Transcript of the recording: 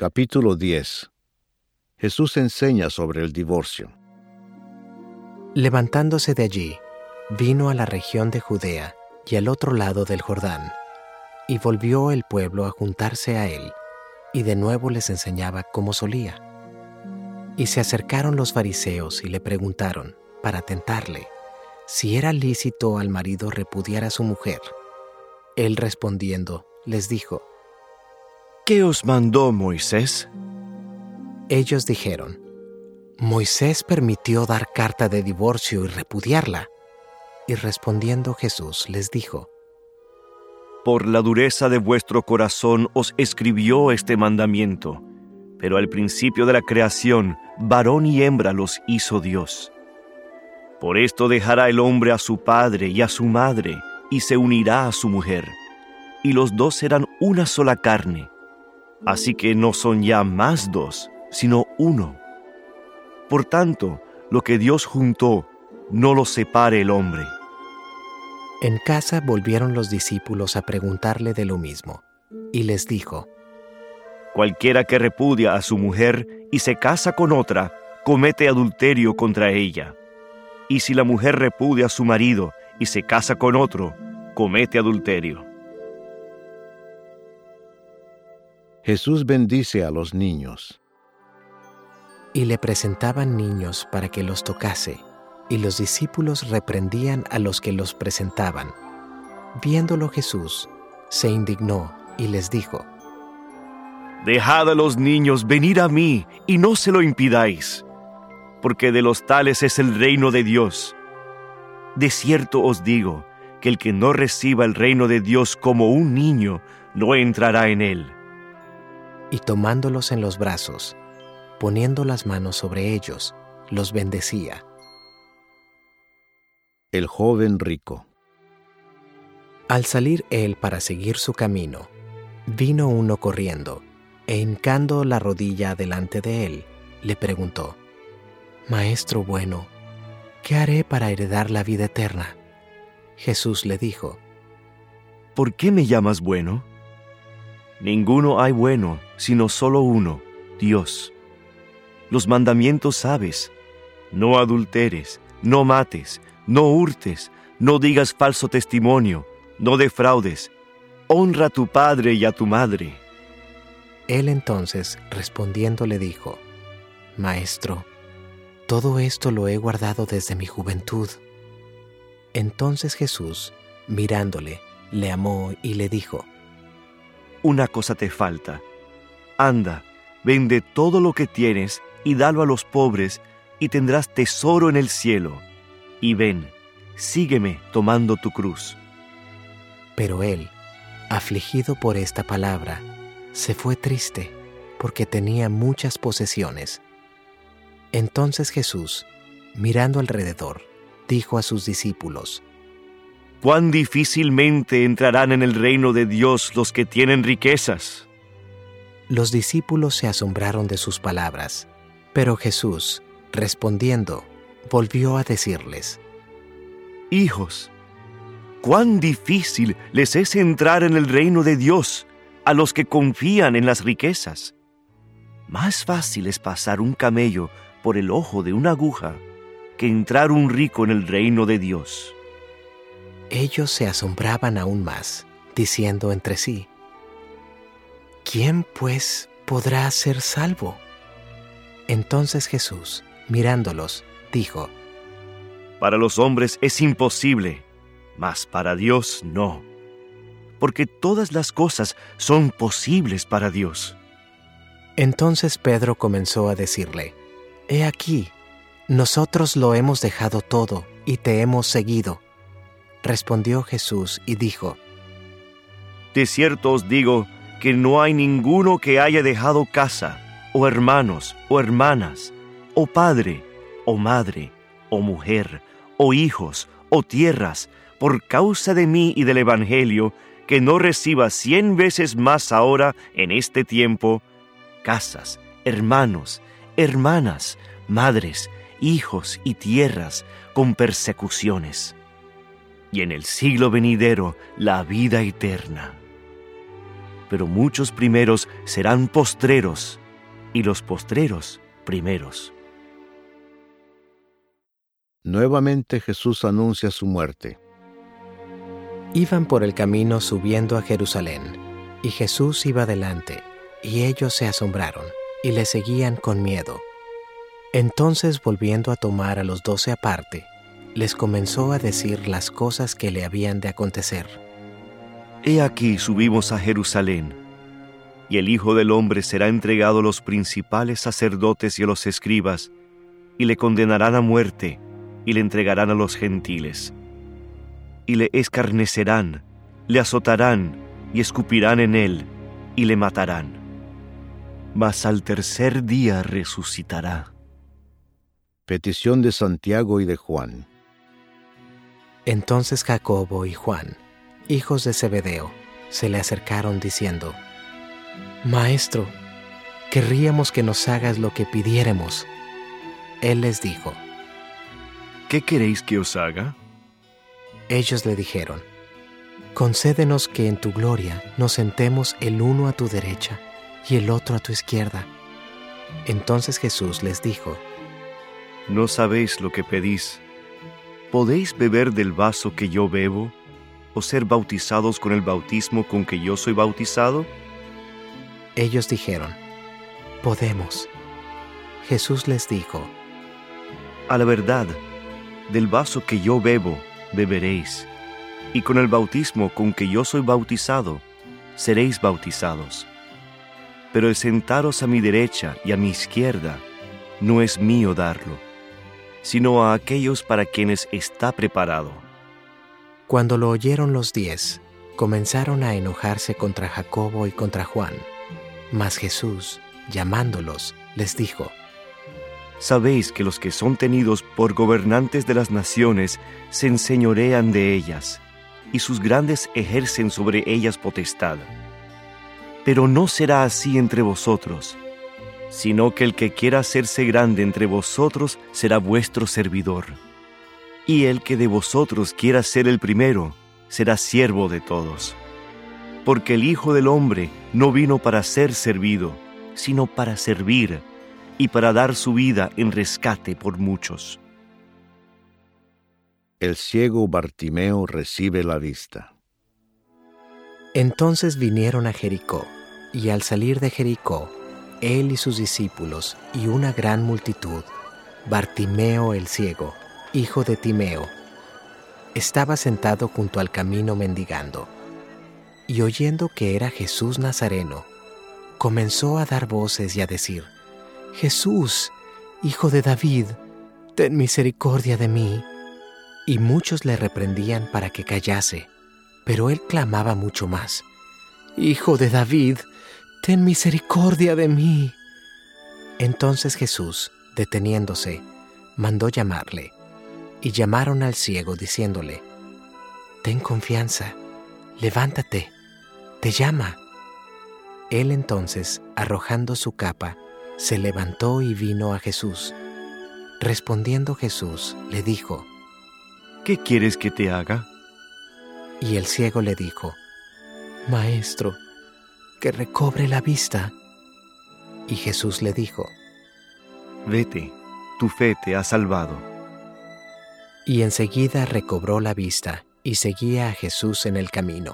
Capítulo 10 Jesús enseña sobre el divorcio. Levantándose de allí, vino a la región de Judea y al otro lado del Jordán, y volvió el pueblo a juntarse a él, y de nuevo les enseñaba como solía. Y se acercaron los fariseos y le preguntaron, para tentarle, si era lícito al marido repudiar a su mujer. Él respondiendo, les dijo, ¿Qué os mandó Moisés? Ellos dijeron, Moisés permitió dar carta de divorcio y repudiarla. Y respondiendo Jesús les dijo, Por la dureza de vuestro corazón os escribió este mandamiento, pero al principio de la creación, varón y hembra los hizo Dios. Por esto dejará el hombre a su padre y a su madre, y se unirá a su mujer, y los dos serán una sola carne. Así que no son ya más dos, sino uno. Por tanto, lo que Dios juntó, no lo separe el hombre. En casa volvieron los discípulos a preguntarle de lo mismo, y les dijo, Cualquiera que repudia a su mujer y se casa con otra, comete adulterio contra ella. Y si la mujer repudia a su marido y se casa con otro, comete adulterio. Jesús bendice a los niños. Y le presentaban niños para que los tocase, y los discípulos reprendían a los que los presentaban. Viéndolo Jesús, se indignó y les dijo, Dejad a los niños venir a mí y no se lo impidáis, porque de los tales es el reino de Dios. De cierto os digo que el que no reciba el reino de Dios como un niño, no entrará en él. Y tomándolos en los brazos, poniendo las manos sobre ellos, los bendecía. El joven rico. Al salir él para seguir su camino, vino uno corriendo, e hincando la rodilla delante de él, le preguntó, Maestro bueno, ¿qué haré para heredar la vida eterna? Jesús le dijo, ¿Por qué me llamas bueno? Ninguno hay bueno, sino solo uno, Dios. Los mandamientos sabes, no adulteres, no mates, no hurtes, no digas falso testimonio, no defraudes, honra a tu padre y a tu madre. Él entonces, respondiendo, le dijo, Maestro, todo esto lo he guardado desde mi juventud. Entonces Jesús, mirándole, le amó y le dijo, Una cosa te falta. Anda, vende todo lo que tienes y dalo a los pobres, y tendrás tesoro en el cielo. Y ven, sígueme tomando tu cruz. Pero él, afligido por esta palabra, se fue triste, porque tenía muchas posesiones. Entonces Jesús, mirando alrededor, dijo a sus discípulos, Cuán difícilmente entrarán en el reino de Dios los que tienen riquezas. Los discípulos se asombraron de sus palabras, pero Jesús, respondiendo, volvió a decirles, Hijos, cuán difícil les es entrar en el reino de Dios a los que confían en las riquezas. Más fácil es pasar un camello por el ojo de una aguja que entrar un rico en el reino de Dios. Ellos se asombraban aún más, diciendo entre sí, ¿quién pues podrá ser salvo? Entonces Jesús, mirándolos, dijo, Para los hombres es imposible, mas para Dios no, porque todas las cosas son posibles para Dios. Entonces Pedro comenzó a decirle, He aquí, nosotros lo hemos dejado todo y te hemos seguido. Respondió Jesús y dijo, De cierto os digo que no hay ninguno que haya dejado casa, o hermanos, o hermanas, o padre, o madre, o mujer, o hijos, o tierras, por causa de mí y del Evangelio, que no reciba cien veces más ahora en este tiempo, casas, hermanos, hermanas, madres, hijos y tierras con persecuciones, y en el siglo venidero la vida eterna. pero muchos primeros serán postreros, y los postreros primeros. Nuevamente Jesús anuncia su muerte. Iban por el camino subiendo a Jerusalén, y Jesús iba delante, y ellos se asombraron, y le seguían con miedo. Entonces volviendo a tomar a los doce aparte, les comenzó a decir las cosas que le habían de acontecer. He aquí subimos a Jerusalén, y el Hijo del Hombre será entregado a los principales sacerdotes y a los escribas, y le condenarán a muerte, y le entregarán a los gentiles. Y le escarnecerán, le azotarán, y escupirán en él, y le matarán. Mas al tercer día resucitará. Petición de Santiago y de Juan. Entonces Jacobo y Juan, hijos de Zebedeo, se le acercaron diciendo, Maestro, querríamos que nos hagas lo que pidiéremos. Él les dijo, ¿Qué queréis que os haga? Ellos le dijeron, Concédenos que en tu gloria nos sentemos el uno a tu derecha y el otro a tu izquierda. Entonces Jesús les dijo, No sabéis lo que pedís. ¿Podéis beber del vaso que yo bebo o ser bautizados con el bautismo con que yo soy bautizado? Ellos dijeron, Podemos. Jesús les dijo, A la verdad, del vaso que yo bebo, beberéis, y con el bautismo con que yo soy bautizado, seréis bautizados. Pero el sentaros a mi derecha y a mi izquierda, no es mío darlo sino a aquellos para quienes está preparado. Cuando lo oyeron los diez, comenzaron a enojarse contra Jacobo y contra Juan. Mas Jesús, llamándolos, les dijo, Sabéis que los que son tenidos por gobernantes de las naciones se enseñorean de ellas, y sus grandes ejercen sobre ellas potestad. Pero no será así entre vosotros sino que el que quiera hacerse grande entre vosotros será vuestro servidor. Y el que de vosotros quiera ser el primero, será siervo de todos. Porque el Hijo del Hombre no vino para ser servido, sino para servir y para dar su vida en rescate por muchos. El ciego Bartimeo recibe la vista. Entonces vinieron a Jericó, y al salir de Jericó, él y sus discípulos y una gran multitud, Bartimeo el ciego, hijo de Timeo, estaba sentado junto al camino mendigando, y oyendo que era Jesús Nazareno, comenzó a dar voces y a decir, Jesús, hijo de David, ten misericordia de mí. Y muchos le reprendían para que callase, pero él clamaba mucho más, Hijo de David, ten misericordia de mí. Entonces Jesús, deteniéndose, mandó llamarle, y llamaron al ciego diciéndole, Ten confianza, levántate, te llama. Él entonces, arrojando su capa, se levantó y vino a Jesús. Respondiendo Jesús, le dijo, ¿Qué quieres que te haga? Y el ciego le dijo, Maestro, que recobre la vista. Y Jesús le dijo, Vete, tu fe te ha salvado. Y enseguida recobró la vista y seguía a Jesús en el camino.